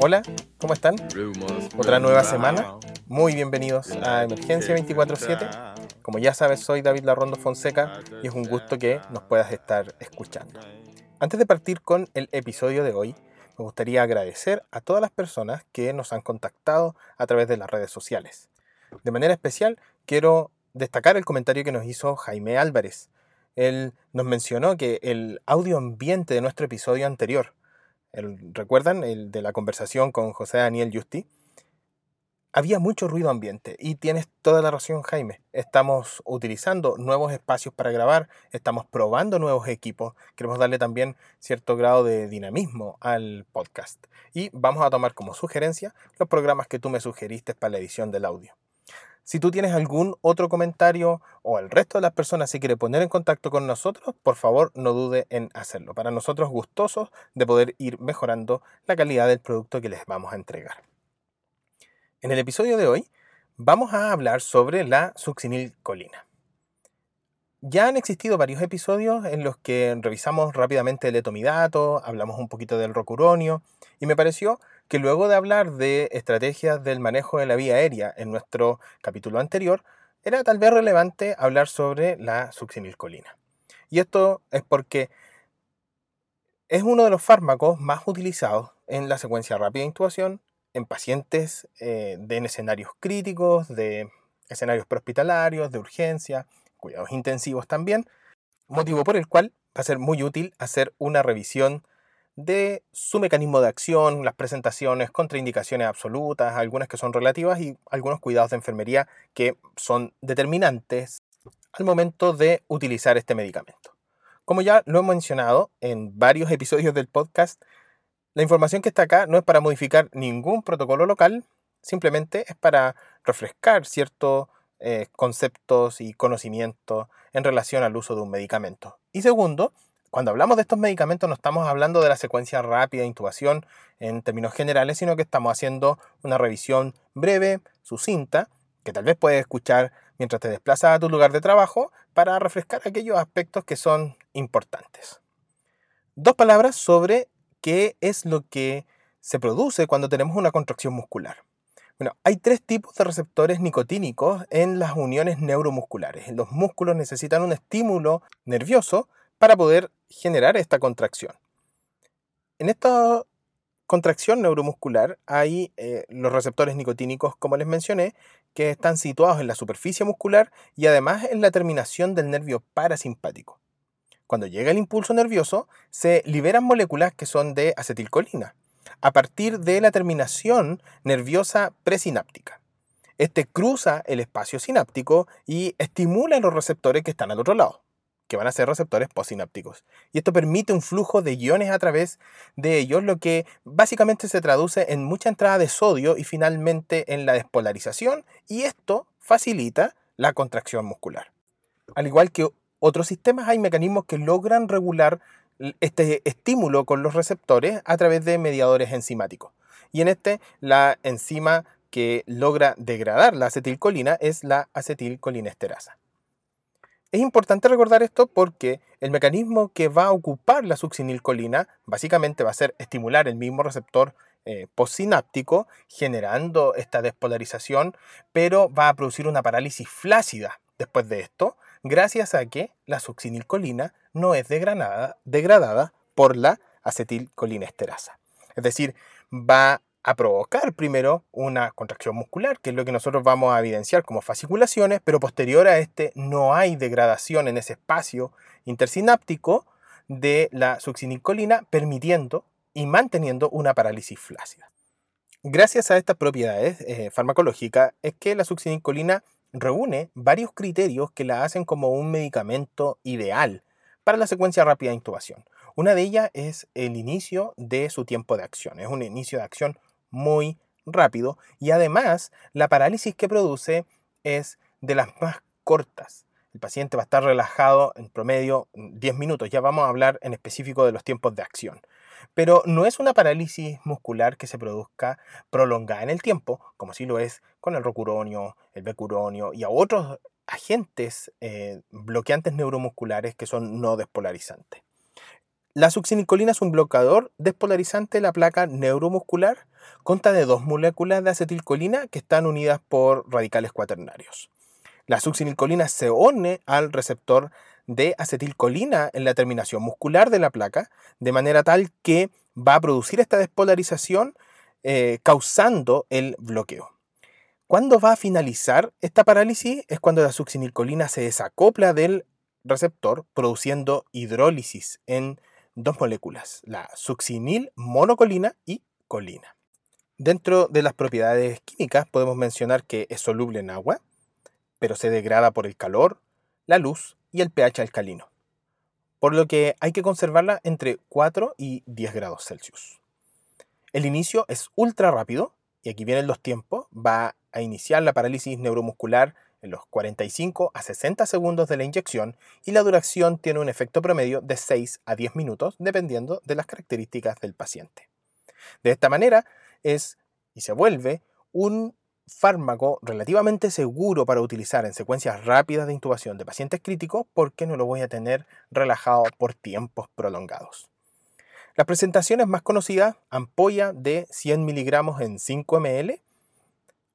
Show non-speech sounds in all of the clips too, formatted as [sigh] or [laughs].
Hola, ¿cómo están? Otra nueva semana. Muy bienvenidos a Emergencia 24-7. Como ya sabes, soy David Larrondo Fonseca y es un gusto que nos puedas estar escuchando. Antes de partir con el episodio de hoy, me gustaría agradecer a todas las personas que nos han contactado a través de las redes sociales. De manera especial, quiero destacar el comentario que nos hizo Jaime Álvarez. Él nos mencionó que el audio ambiente de nuestro episodio anterior, ¿recuerdan? El de la conversación con José Daniel Justi. Había mucho ruido ambiente y tienes toda la razón Jaime. Estamos utilizando nuevos espacios para grabar, estamos probando nuevos equipos, queremos darle también cierto grado de dinamismo al podcast y vamos a tomar como sugerencia los programas que tú me sugeriste para la edición del audio. Si tú tienes algún otro comentario o el resto de las personas se quiere poner en contacto con nosotros, por favor no dude en hacerlo. Para nosotros gustosos de poder ir mejorando la calidad del producto que les vamos a entregar. En el episodio de hoy vamos a hablar sobre la succinilcolina. Ya han existido varios episodios en los que revisamos rápidamente el etomidato, hablamos un poquito del rocuronio y me pareció que luego de hablar de estrategias del manejo de la vía aérea en nuestro capítulo anterior, era tal vez relevante hablar sobre la succinilcolina. Y esto es porque es uno de los fármacos más utilizados en la secuencia rápida de intubación en pacientes eh, en escenarios críticos, de escenarios prehospitalarios, de urgencia, cuidados intensivos también, motivo por el cual va a ser muy útil hacer una revisión de su mecanismo de acción, las presentaciones, contraindicaciones absolutas, algunas que son relativas y algunos cuidados de enfermería que son determinantes al momento de utilizar este medicamento. Como ya lo he mencionado en varios [laughs] episodios del podcast, la información que está acá no es para modificar ningún protocolo local, simplemente es para refrescar ciertos eh, conceptos y conocimientos en relación al uso de un medicamento. Y segundo, cuando hablamos de estos medicamentos no estamos hablando de la secuencia rápida de intubación en términos generales, sino que estamos haciendo una revisión breve, sucinta, que tal vez puedes escuchar mientras te desplazas a tu lugar de trabajo para refrescar aquellos aspectos que son importantes. Dos palabras sobre qué es lo que se produce cuando tenemos una contracción muscular. Bueno, hay tres tipos de receptores nicotínicos en las uniones neuromusculares. Los músculos necesitan un estímulo nervioso para poder generar esta contracción. En esta contracción neuromuscular hay eh, los receptores nicotínicos, como les mencioné, que están situados en la superficie muscular y además en la terminación del nervio parasimpático. Cuando llega el impulso nervioso, se liberan moléculas que son de acetilcolina, a partir de la terminación nerviosa presináptica. Este cruza el espacio sináptico y estimula los receptores que están al otro lado que van a ser receptores postsinápticos. Y esto permite un flujo de iones a través de ellos, lo que básicamente se traduce en mucha entrada de sodio y finalmente en la despolarización, y esto facilita la contracción muscular. Al igual que otros sistemas, hay mecanismos que logran regular este estímulo con los receptores a través de mediadores enzimáticos. Y en este, la enzima que logra degradar la acetilcolina es la acetilcolinesterasa. Es importante recordar esto porque el mecanismo que va a ocupar la succinilcolina básicamente va a ser estimular el mismo receptor eh, postsináptico, generando esta despolarización, pero va a producir una parálisis flácida después de esto, gracias a que la succinilcolina no es degradada, degradada por la acetilcolinesterasa. Es decir, va a provocar primero una contracción muscular, que es lo que nosotros vamos a evidenciar como fasciculaciones, pero posterior a este no hay degradación en ese espacio intersináptico de la succinilcolina, permitiendo y manteniendo una parálisis flácida. Gracias a estas propiedades eh, farmacológicas es que la succinilcolina reúne varios criterios que la hacen como un medicamento ideal para la secuencia rápida de intubación. Una de ellas es el inicio de su tiempo de acción. Es un inicio de acción muy rápido y además la parálisis que produce es de las más cortas. El paciente va a estar relajado en promedio 10 minutos. Ya vamos a hablar en específico de los tiempos de acción. Pero no es una parálisis muscular que se produzca prolongada en el tiempo, como si lo es con el rocuronio, el becuronio y a otros agentes eh, bloqueantes neuromusculares que son no despolarizantes. La succinilcolina es un bloqueador despolarizante de la placa neuromuscular. Consta de dos moléculas de acetilcolina que están unidas por radicales cuaternarios. La succinilcolina se une al receptor de acetilcolina en la terminación muscular de la placa, de manera tal que va a producir esta despolarización eh, causando el bloqueo. ¿Cuándo va a finalizar esta parálisis? Es cuando la succinilcolina se desacopla del receptor, produciendo hidrólisis en dos moléculas, la succinil monocolina y colina. Dentro de las propiedades químicas podemos mencionar que es soluble en agua, pero se degrada por el calor, la luz y el pH alcalino, por lo que hay que conservarla entre 4 y 10 grados Celsius. El inicio es ultra rápido, y aquí vienen los tiempos, va a iniciar la parálisis neuromuscular en los 45 a 60 segundos de la inyección y la duración tiene un efecto promedio de 6 a 10 minutos dependiendo de las características del paciente. De esta manera es y se vuelve un fármaco relativamente seguro para utilizar en secuencias rápidas de intubación de pacientes críticos porque no lo voy a tener relajado por tiempos prolongados. Las presentaciones más conocidas, ampolla de 100 miligramos en 5 ml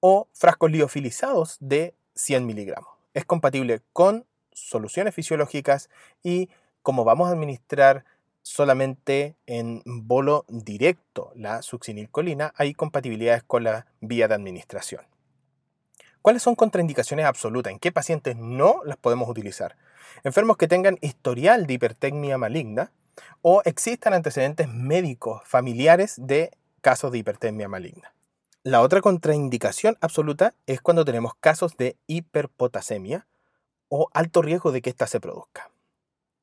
o frascos liofilizados de 100 miligramos. Es compatible con soluciones fisiológicas y como vamos a administrar solamente en bolo directo la succinilcolina, hay compatibilidades con la vía de administración. ¿Cuáles son contraindicaciones absolutas? ¿En qué pacientes no las podemos utilizar? Enfermos que tengan historial de hipertecnia maligna o existan antecedentes médicos familiares de casos de hipertermia maligna. La otra contraindicación absoluta es cuando tenemos casos de hiperpotasemia o alto riesgo de que ésta se produzca.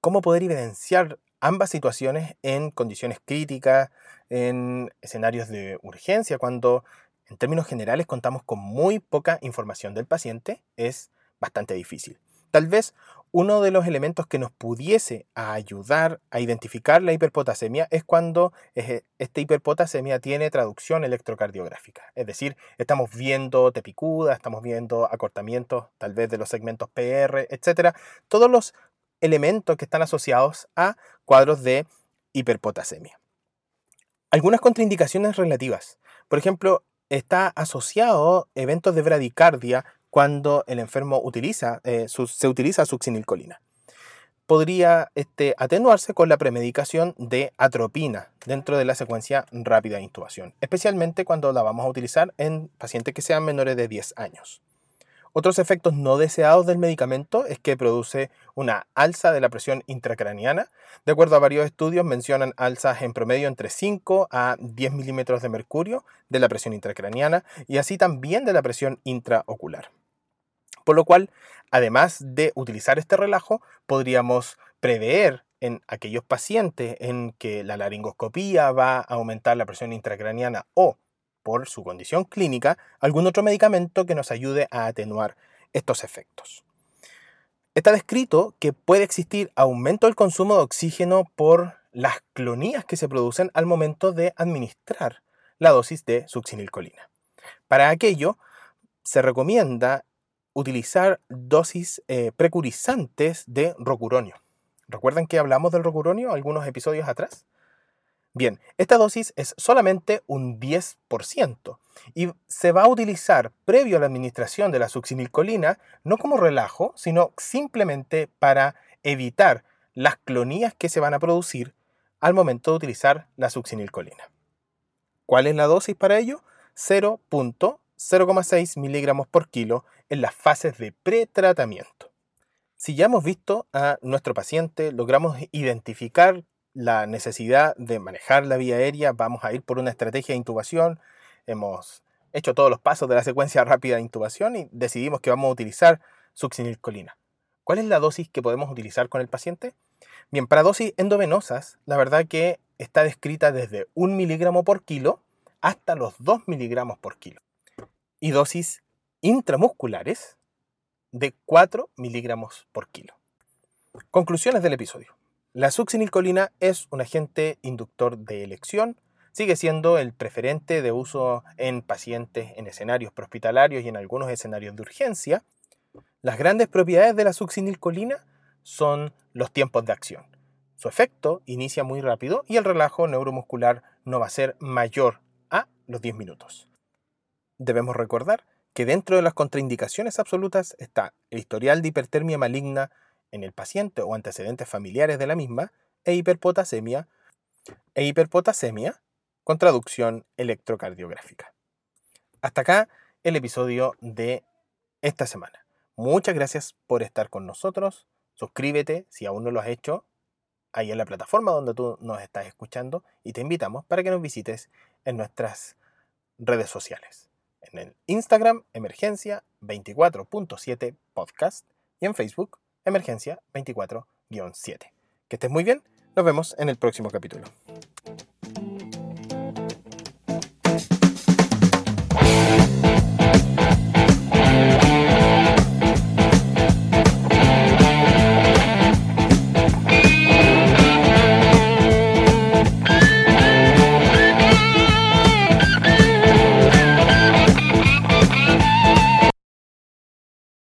¿Cómo poder evidenciar ambas situaciones en condiciones críticas, en escenarios de urgencia, cuando en términos generales contamos con muy poca información del paciente, es bastante difícil. Tal vez uno de los elementos que nos pudiese ayudar a identificar la hiperpotasemia es cuando esta hiperpotasemia tiene traducción electrocardiográfica. Es decir, estamos viendo tepicuda, estamos viendo acortamientos tal vez de los segmentos PR, etc. Todos los elementos que están asociados a cuadros de hiperpotasemia. Algunas contraindicaciones relativas. Por ejemplo, está asociado eventos de bradicardia cuando el enfermo utiliza, eh, se utiliza succinilcolina. Podría este, atenuarse con la premedicación de atropina dentro de la secuencia rápida de intubación, especialmente cuando la vamos a utilizar en pacientes que sean menores de 10 años. Otros efectos no deseados del medicamento es que produce una alza de la presión intracraniana. De acuerdo a varios estudios, mencionan alzas en promedio entre 5 a 10 milímetros de mercurio de la presión intracraniana y así también de la presión intraocular. Por lo cual, además de utilizar este relajo, podríamos prever en aquellos pacientes en que la laringoscopía va a aumentar la presión intracraniana o por su condición clínica, algún otro medicamento que nos ayude a atenuar estos efectos. Está descrito que puede existir aumento del consumo de oxígeno por las clonías que se producen al momento de administrar la dosis de succinilcolina. Para aquello, se recomienda utilizar dosis eh, precurizantes de rocuronio. ¿Recuerdan que hablamos del rocuronio algunos episodios atrás? Bien, esta dosis es solamente un 10% y se va a utilizar previo a la administración de la succinilcolina no como relajo, sino simplemente para evitar las clonías que se van a producir al momento de utilizar la succinilcolina. ¿Cuál es la dosis para ello? 0.0,6 miligramos por kilo en las fases de pretratamiento. Si ya hemos visto a nuestro paciente, logramos identificar la necesidad de manejar la vía aérea, vamos a ir por una estrategia de intubación. Hemos hecho todos los pasos de la secuencia rápida de intubación y decidimos que vamos a utilizar succinilcolina. ¿Cuál es la dosis que podemos utilizar con el paciente? Bien, para dosis endovenosas, la verdad que está descrita desde 1 miligramo por kilo hasta los 2 miligramos por kilo. Y dosis intramusculares de 4 miligramos por kilo. Conclusiones del episodio. La succinilcolina es un agente inductor de elección, sigue siendo el preferente de uso en pacientes en escenarios prehospitalarios y en algunos escenarios de urgencia. Las grandes propiedades de la succinilcolina son los tiempos de acción. Su efecto inicia muy rápido y el relajo neuromuscular no va a ser mayor a los 10 minutos. Debemos recordar que dentro de las contraindicaciones absolutas está el historial de hipertermia maligna en el paciente o antecedentes familiares de la misma e hiperpotasemia e hiperpotasemia con traducción electrocardiográfica. Hasta acá el episodio de esta semana. Muchas gracias por estar con nosotros. Suscríbete si aún no lo has hecho ahí en la plataforma donde tú nos estás escuchando y te invitamos para que nos visites en nuestras redes sociales en el Instagram Emergencia 24.7 Podcast y en Facebook Emergencia 24-7. Que estés muy bien, nos vemos en el próximo capítulo.